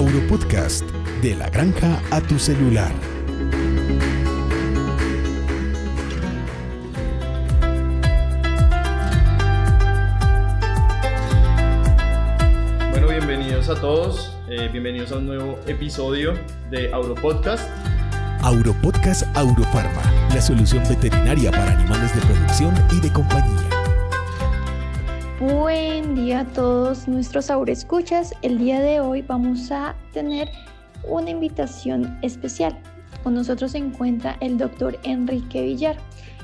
Auropodcast, de la granja a tu celular. Bueno, bienvenidos a todos, eh, bienvenidos a un nuevo episodio de Auropodcast. Auropodcast Aurofarma, la solución veterinaria para animales de producción y de compañía. Buen día a todos nuestros escuchas. El día de hoy vamos a tener una invitación especial. Con nosotros se encuentra el doctor Enrique Villar.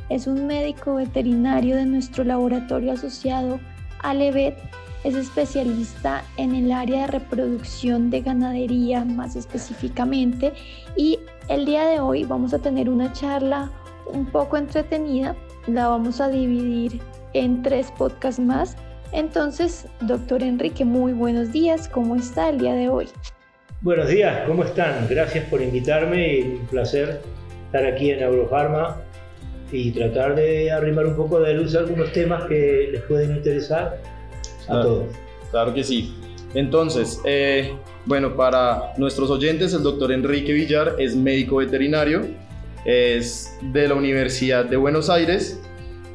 Es un médico veterinario de nuestro laboratorio asociado a Levet. Es especialista en el área de reproducción de ganadería más específicamente y el día de hoy vamos a tener una charla un poco entretenida. La vamos a dividir en tres podcasts más entonces, doctor Enrique, muy buenos días. ¿Cómo está el día de hoy? Buenos días, ¿cómo están? Gracias por invitarme y un placer estar aquí en Eurofarma y tratar de arrimar un poco de luz a algunos temas que les pueden interesar a todos. Claro que sí. Entonces, eh, bueno, para nuestros oyentes, el doctor Enrique Villar es médico veterinario, es de la Universidad de Buenos Aires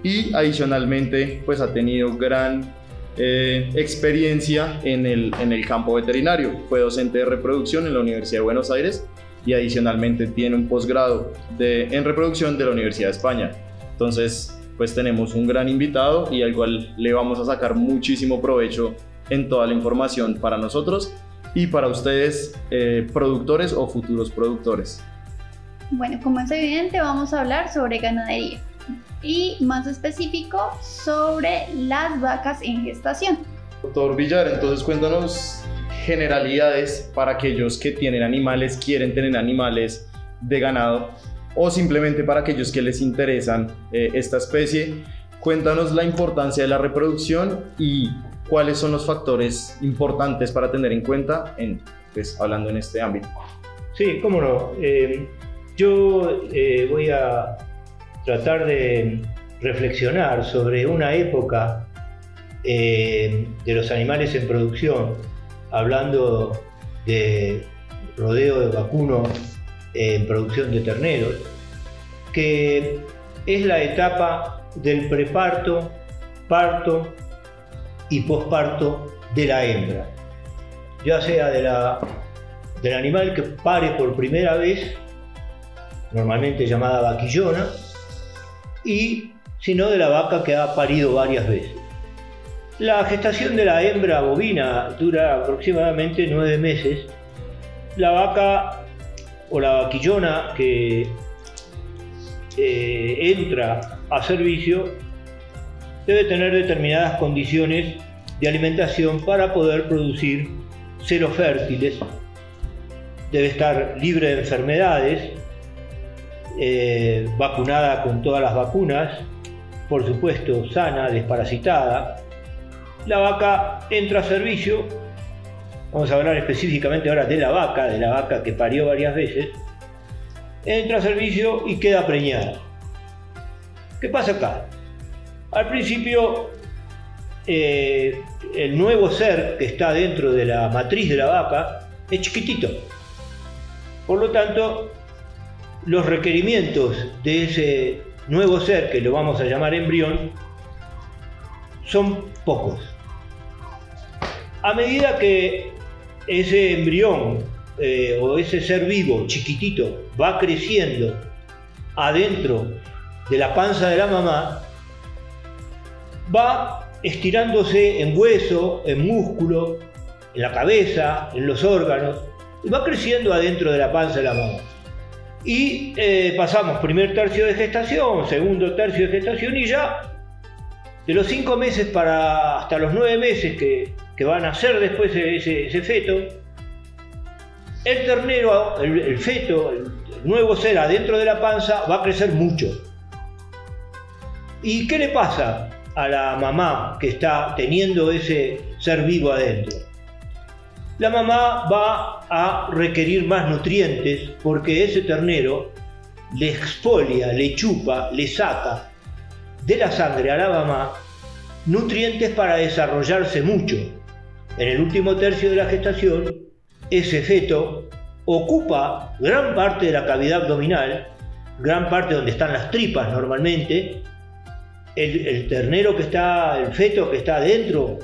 y adicionalmente pues ha tenido gran eh, experiencia en el, en el campo veterinario. Fue docente de reproducción en la Universidad de Buenos Aires y adicionalmente tiene un posgrado en reproducción de la Universidad de España. Entonces, pues tenemos un gran invitado y al cual le vamos a sacar muchísimo provecho en toda la información para nosotros y para ustedes, eh, productores o futuros productores. Bueno, como es evidente, vamos a hablar sobre ganadería y más específico sobre las vacas en gestación. Doctor Villar, entonces cuéntanos generalidades para aquellos que tienen animales, quieren tener animales de ganado o simplemente para aquellos que les interesan eh, esta especie. Cuéntanos la importancia de la reproducción y cuáles son los factores importantes para tener en cuenta en, pues, hablando en este ámbito. Sí, cómo no. Eh, yo eh, voy a tratar de reflexionar sobre una época eh, de los animales en producción, hablando de rodeo de vacuno en producción de terneros, que es la etapa del preparto, parto y posparto de la hembra, ya sea de la, del animal que pare por primera vez, normalmente llamada vaquillona, y sino de la vaca que ha parido varias veces. La gestación de la hembra bovina dura aproximadamente nueve meses. La vaca o la vaquillona que eh, entra a servicio debe tener determinadas condiciones de alimentación para poder producir ceros fértiles. Debe estar libre de enfermedades, eh, vacunada con todas las vacunas, por supuesto sana, desparasitada. La vaca entra a servicio, vamos a hablar específicamente ahora de la vaca, de la vaca que parió varias veces, entra a servicio y queda preñada. ¿Qué pasa acá? Al principio, eh, el nuevo ser que está dentro de la matriz de la vaca es chiquitito. Por lo tanto, los requerimientos de ese nuevo ser, que lo vamos a llamar embrión, son pocos. A medida que ese embrión eh, o ese ser vivo chiquitito va creciendo adentro de la panza de la mamá, va estirándose en hueso, en músculo, en la cabeza, en los órganos, y va creciendo adentro de la panza de la mamá. Y eh, pasamos primer tercio de gestación, segundo tercio de gestación y ya de los cinco meses para hasta los nueve meses que, van a ser después ese, ese feto, el ternero, el, feto, el nuevo ser adentro de la panza va a crecer mucho. ¿Y qué le pasa a la mamá que está teniendo ese ser vivo adentro? La mamá va a requerir más nutrientes porque ese ternero le exfolia, le chupa, le saca de la sangre a la mamá nutrientes para desarrollarse mucho. En el último tercio de la gestación ese feto ocupa gran parte de la cavidad abdominal, gran parte donde están las tripas normalmente, el, ternero que está, el feto que está dentro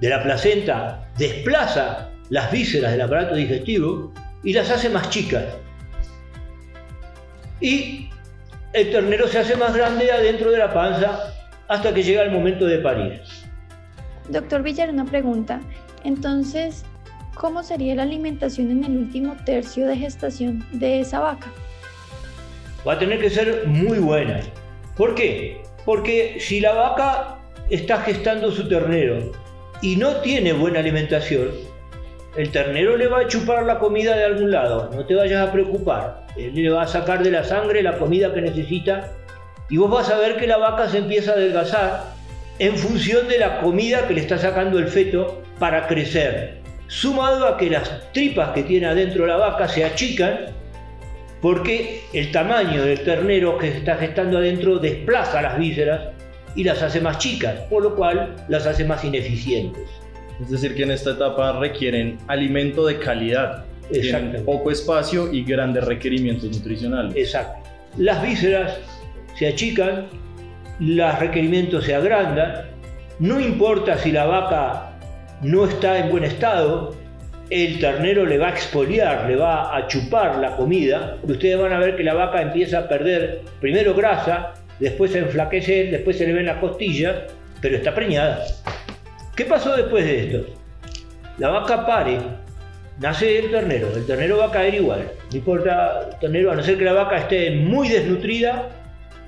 de la placenta desplaza las vísceras del aparato digestivo y las hace más chicas. Y el ternero se hace más grande adentro de la panza hasta que llega el momento de parir. Doctor Villar, una pregunta. Entonces, ¿cómo sería la alimentación en el último tercio de gestación de esa vaca? Va a tener que ser muy buena. ¿Por qué? Porque si la vaca está gestando su ternero y no tiene buena alimentación, el ternero le va a chupar la comida de algún lado, no te vayas a preocupar. Él le va a sacar de la sangre la comida que necesita y vos vas a ver que la vaca se empieza a adelgazar en función de la comida que le está sacando el feto para crecer. Sumado a que las tripas que tiene adentro la vaca se achican porque el tamaño del ternero que está gestando adentro desplaza las vísceras y las hace más chicas, por lo cual las hace más ineficientes. Es decir, que en esta etapa requieren alimento de calidad, tienen poco espacio y grandes requerimientos nutricionales. Exacto. Las vísceras se achican, los requerimientos se agrandan, no importa si la vaca no está en buen estado, el ternero le va a expoliar, le va a chupar la comida, ustedes van a ver que la vaca empieza a perder primero grasa, después se enflaquece, después se le ven las costillas, pero está preñada. ¿Qué pasó después de esto? La vaca pare, nace el ternero, el ternero va a caer igual, no importa el ternero, a no ser que la vaca esté muy desnutrida,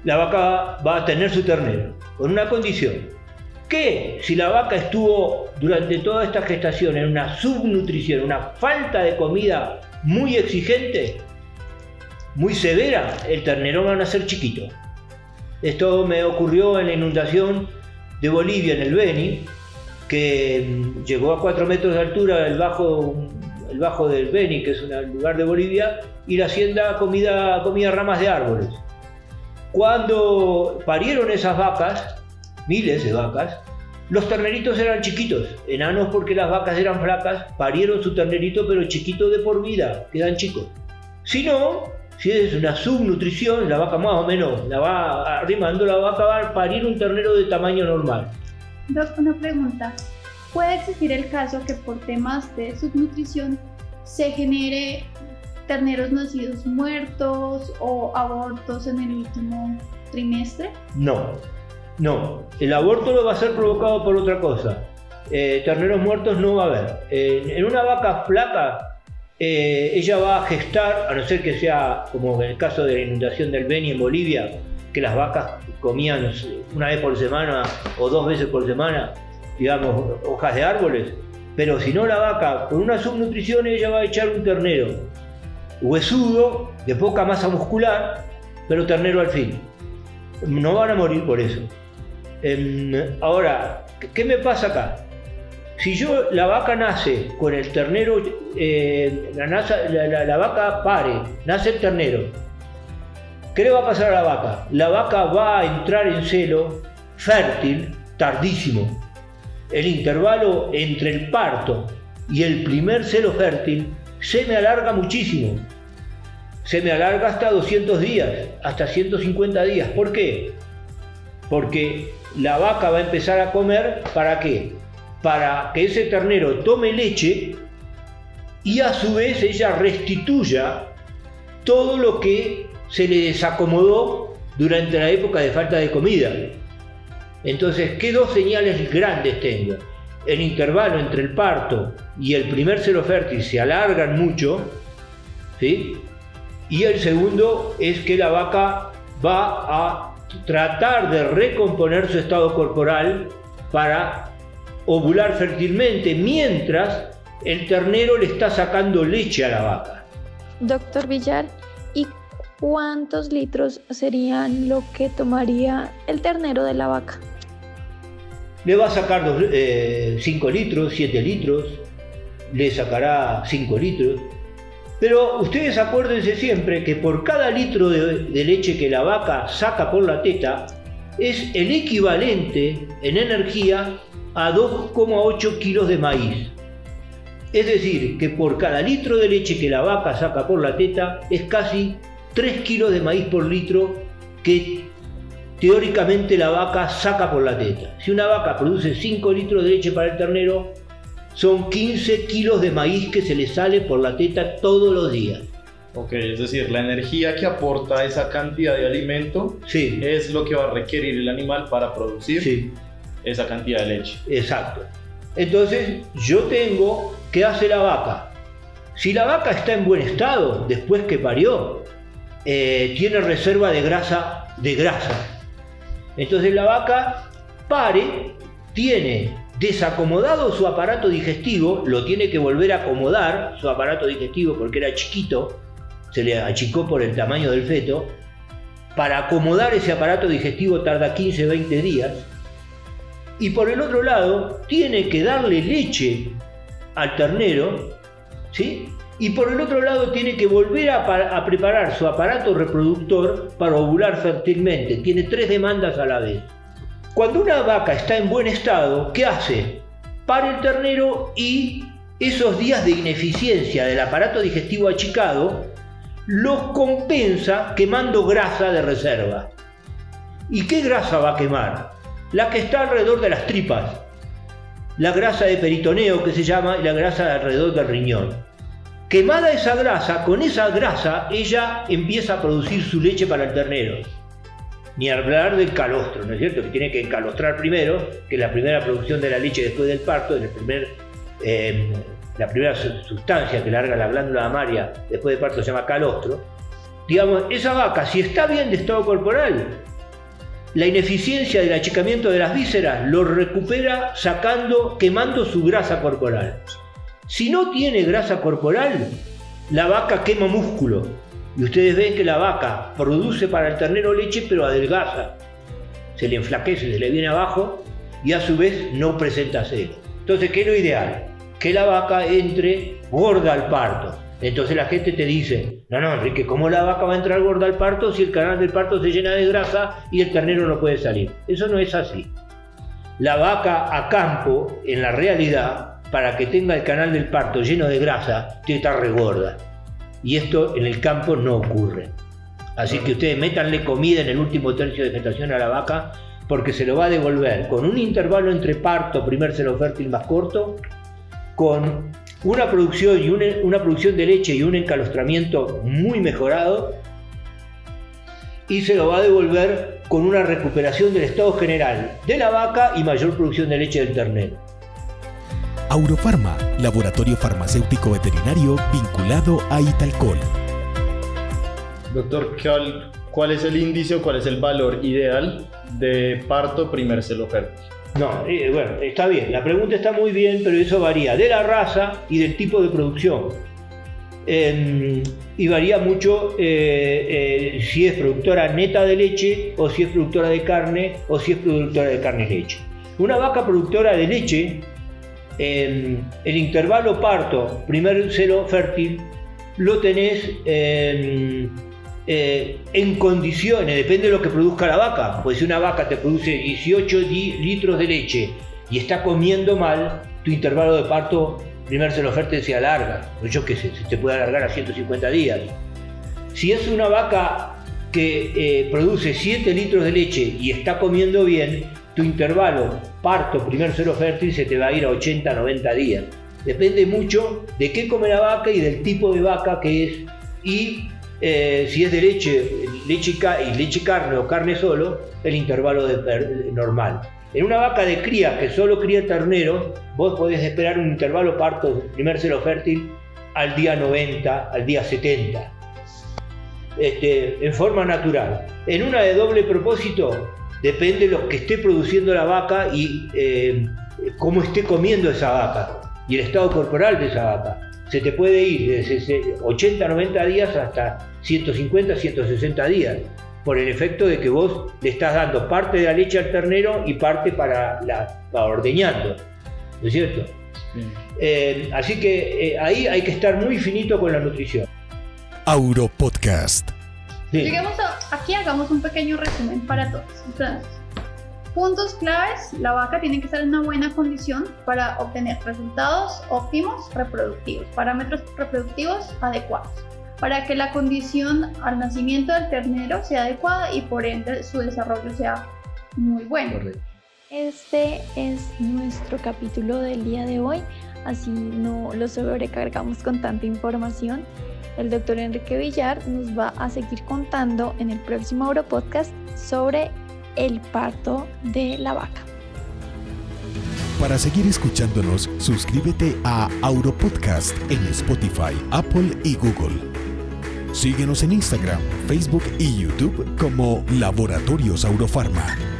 la vaca va a tener su ternero, con una condición, que si la vaca estuvo durante toda esta gestación en una subnutrición, una falta de comida muy exigente, muy severa, el ternero va a nacer chiquito. Esto me ocurrió en la inundación de Bolivia, en el Beni, que mm, llegó a 4 metros de altura el bajo, el bajo del Beni, que es un lugar de Bolivia, y la hacienda comía, comía ramas de árboles. Cuando parieron esas vacas, miles de vacas, los terneritos eran chiquitos, enanos porque las vacas eran flacas, parieron su ternerito pero chiquito de por vida, quedan chicos. Si no, si es una subnutrición, la vaca más o menos la va arrimando, la vaca va a parir un ternero de tamaño normal. Doc, una pregunta. ¿Puede existir el caso que por temas de subnutrición se genere terneros nacidos muertos o abortos en el último trimestre? No, no. El aborto lo va a ser provocado por otra cosa. Eh, terneros muertos no va a haber. en una vaca flaca, eh, ella va a gestar, a no ser que sea como en el caso de la inundación del Beni en Bolivia, que las vacas comían una vez por semana o dos veces por semana, digamos, hojas de árboles. Pero si no la vaca, con una subnutrición, ella va a echar un ternero huesudo, de poca masa muscular, pero ternero al fin. No van a morir por eso. Em, ahora, ¿qué me pasa acá? Si yo, la vaca nace con el ternero, eh, la, la vaca pare, nace el ternero, ¿Qué le va a pasar a la vaca? La vaca va a entrar en celo fértil tardísimo. El intervalo entre el parto y el primer celo fértil se me alarga muchísimo. Se me alarga hasta 200 días, hasta 150 días. ¿Por qué? Porque la vaca va a empezar a comer para qué? Para que ese ternero tome leche y a su vez ella restituya todo lo que se le desacomodó durante la época de falta de comida. Entonces, ¿qué dos señales grandes tengo? El intervalo entre el parto y el primer cero fértil se alargan mucho, ¿sí? Y el segundo es que la vaca va a tratar de recomponer su estado corporal para ovular fértilmente, mientras el ternero le está sacando leche a la vaca. Doctor Villar, ¿y ¿cuántos litros serían lo que tomaría el ternero de la vaca? Le va a sacar 5 eh, litros, 7 litros, le sacará 5 litros. Pero ustedes acuérdense siempre que por cada litro de, de leche que la vaca saca por la teta, es el equivalente en energía a 2,8 kilos de maíz. Es decir, que por cada litro de leche que la vaca saca por la teta es casi 3 kilos de maíz por litro que teóricamente la vaca saca por la teta. Si una vaca produce 5 litros de leche para el ternero, son 15 kilos de maíz que se le sale por la teta todos los días. Ok, es decir, la energía que aporta esa cantidad de alimento Sí, es lo que va a requerir el animal para producir sí, esa cantidad de leche. exacto. Entonces, yo tengo, ¿qué hace la vaca? Si la vaca está en buen estado después que parió, eh, tiene reserva de grasa, de grasa. Entonces la vaca pare, tiene desacomodado su aparato digestivo, lo tiene que volver a acomodar, su aparato digestivo porque era chiquito, se le achicó por el tamaño del feto, para acomodar ese aparato digestivo tarda 15, 20 días, y por el otro lado tiene que darle leche al ternero, ¿sí? Y por el otro lado tiene que volver a, a preparar su aparato reproductor para ovular fértilmente. Tiene tres demandas a la vez. Cuando una vaca está en buen estado, ¿qué hace? Para el ternero y esos días de ineficiencia del aparato digestivo achicado los compensa quemando grasa de reserva. ¿Y qué grasa va a quemar? La que está alrededor de las tripas. La grasa de peritoneo que se llama y la grasa alrededor del riñón. Quemada esa grasa, con esa grasa ella empieza a producir su leche para el ternero. Ni hablar del calostro, ¿no es cierto? Que tiene que encalostrar primero, que es la primera producción de la leche después del parto, el primer, eh, la primera su- sustancia que larga la glándula mamaria después del parto se llama calostro. Digamos, esa vaca, si está bien de estado corporal, la ineficiencia del achicamiento de las vísceras lo recupera sacando, quemando su grasa corporal. Si no tiene grasa corporal, la vaca quema músculo. Y ustedes ven que la vaca produce para el ternero leche, pero adelgaza. Se le enflaquece, se le viene abajo y a su vez no presenta celo. Entonces, ¿qué es lo ideal? Que la vaca entre gorda al parto. Entonces la gente te dice, no, no, Enrique, ¿cómo la vaca va a entrar gorda al parto si el canal del parto se llena de grasa y el ternero no puede salir? Eso no es así. La vaca a campo, en la realidad, para que tenga el canal del parto lleno de grasa, tiene que estar regorda. Y esto en el campo no ocurre. Así que ustedes métanle comida en el último tercio de gestación a la vaca porque se lo va a devolver con un intervalo entre parto, primer celo fértil más corto, con una producción, y una, una producción de leche y un encalostramiento muy mejorado, y se lo va a devolver con una recuperación del estado general de la vaca y mayor producción de leche del ternero. Aurofarma, laboratorio farmacéutico veterinario vinculado a Italcol. Doctor, ¿cuál, cuál es el índice o cuál es el valor ideal de parto primer celo fértil? No, eh, bueno, está bien, la pregunta está muy bien, pero eso varía de la raza y del tipo de producción. Eh, y varía mucho eh, eh, si es productora neta de leche o si es productora de carne o si es productora de carne y leche. Una vaca productora de leche, eh, el intervalo parto, primer celo fértil, lo tenés eh, eh, en condiciones, depende de lo que produzca la vaca. Pues si una vaca te produce 18 di- litros de leche y está comiendo mal, tu intervalo de parto, primer celo fértil se alarga. Pues yo qué sé, se te puede alargar a 150 días. Si es una vaca que eh, produce 7 litros de leche y está comiendo bien, tu intervalo parto, primer celo fértil se te va a ir a 80, 90 días. Depende mucho de qué come la vaca y del tipo de vaca que es y eh, si es de leche, leche y, leche carne o carne solo, el intervalo normal. En una vaca de cría que solo cría ternero, vos podés esperar un intervalo parto primer celo fértil al día 90, al día 70 este, en forma natural. En una de doble propósito, depende de lo que esté produciendo la vaca y eh, cómo esté comiendo esa vaca y el estado corporal de esa vaca. Se te puede ir desde 80, 90 días hasta 150, 160 días, por el efecto de que vos le estás dando parte de la leche al ternero y parte para, la, para ordeñando. ¿No es cierto? Eh, así que eh, ahí hay que estar muy finito con la nutrición. Auro Podcast. Sí. Lleguemos a- aquí, hagamos un pequeño resumen para todos. Entonces, Puntos claves, la vaca tiene que estar en una buena condición para obtener resultados óptimos reproductivos, parámetros reproductivos adecuados, para que la condición al nacimiento del ternero sea adecuada y por ende su desarrollo sea muy bueno. Este es nuestro capítulo del día de hoy, así no lo sobrecargamos con tanta información. El doctor Enrique Villar nos va a seguir contando en el próximo Auropodcast sobre el parto de la vaca. Para seguir escuchándonos, suscríbete a Auropodcast en Spotify, Apple y Google. Síguenos en Instagram, Facebook y YouTube como Laboratorios Aurofarma.